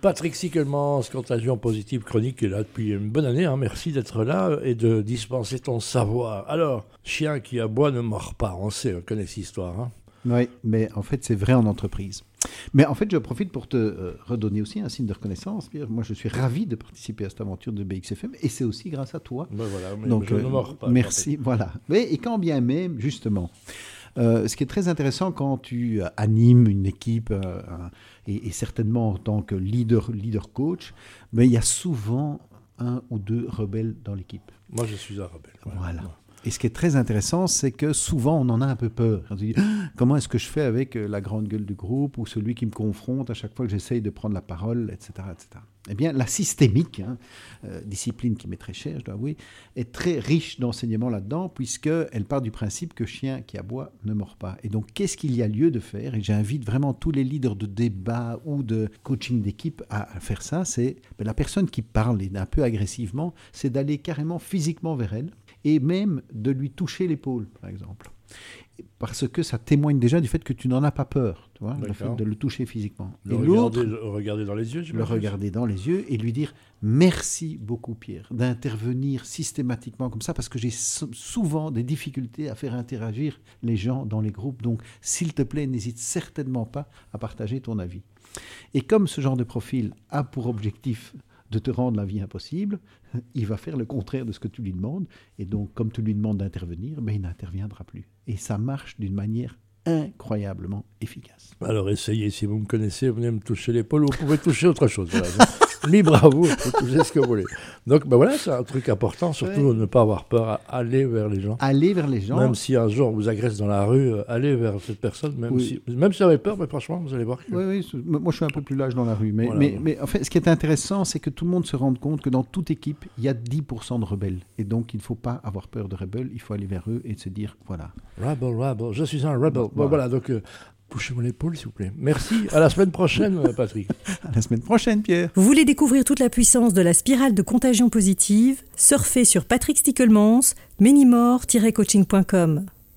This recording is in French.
Patrick Sickelmans, Contagion Positive Chronique, est là depuis une bonne année. Hein. Merci d'être là et de dispenser ton savoir. Alors, chien qui aboie ne mord pas. On sait, on connaît cette histoire. Hein. Oui, mais en fait, c'est vrai en entreprise. Mais en fait, je profite pour te euh, redonner aussi un signe de reconnaissance. Pierre. Moi, je suis ravi de participer à cette aventure de BXFM et c'est aussi grâce à toi. Ben voilà, mais Donc, je ne euh, mords pas. merci. Voilà. Mais, et quand bien même, justement, euh, ce qui est très intéressant quand tu animes une équipe, euh, et, et certainement en tant que leader, leader coach, mais il y a souvent un ou deux rebelles dans l'équipe. Moi, je suis un rebelle. Voilà. Et ce qui est très intéressant, c'est que souvent on en a un peu peur. On se dit, Ah, comment est-ce que je fais avec euh, la grande gueule du groupe ou celui qui me confronte à chaque fois que j'essaye de prendre la parole, etc. etc. Eh bien, la systémique, hein, euh, discipline qui m'est très chère, je dois avouer, est très riche d'enseignements là-dedans, puisqu'elle part du principe que chien qui aboie ne mord pas. Et donc, qu'est-ce qu'il y a lieu de faire? Et j'invite vraiment tous les leaders de débat ou de coaching d'équipe à faire ça. C'est ben, la personne qui parle et un peu agressivement, c'est d'aller carrément physiquement vers elle et même de lui toucher l'épaule, par exemple. Parce que ça témoigne déjà du fait que tu n'en as pas peur, tu vois, le fait de le toucher physiquement. Le et regarder, l'autre, le regarder dans les yeux, le regarder dans les yeux et lui dire merci beaucoup Pierre d'intervenir systématiquement comme ça parce que j'ai sou- souvent des difficultés à faire interagir les gens dans les groupes. Donc s'il te plaît, n'hésite certainement pas à partager ton avis. Et comme ce genre de profil a pour objectif de te rendre la vie impossible, il va faire le contraire de ce que tu lui demandes. Et donc, comme tu lui demandes d'intervenir, ben, il n'interviendra plus. Et ça marche d'une manière incroyablement efficace. Alors essayez, si vous me connaissez, vous venez me toucher l'épaule, vous pouvez toucher autre chose. Voilà. Libre à vous, vous touchez ce que vous voulez. Donc ben voilà, c'est un truc important, surtout Ouais. ne pas avoir peur à aller vers les gens. Aller vers les gens. Même si un jour on vous agresse dans la rue, euh, allez vers cette personne, même, Oui. si, même si vous avez peur, mais franchement, vous allez voir que... Oui, oui, moi je suis un peu plus lâche dans la rue. Mais, Voilà. mais, mais en fait, ce qui est intéressant, c'est que tout le monde se rende compte que dans toute équipe, il y a 10% de rebelles. Et donc, il ne faut pas avoir peur de rebelles, il faut aller vers eux et se dire, voilà. Rebel, rebel, je suis un rebel. Voilà. voilà, donc euh, touchez-moi l'épaule, s'il vous plaît. Merci, à la semaine prochaine, Patrick. À la semaine prochaine, Pierre. Vous voulez découvrir toute la puissance de la spirale de contagion positive? Surfez sur Patrick Stickelmans, menimore-coaching.com.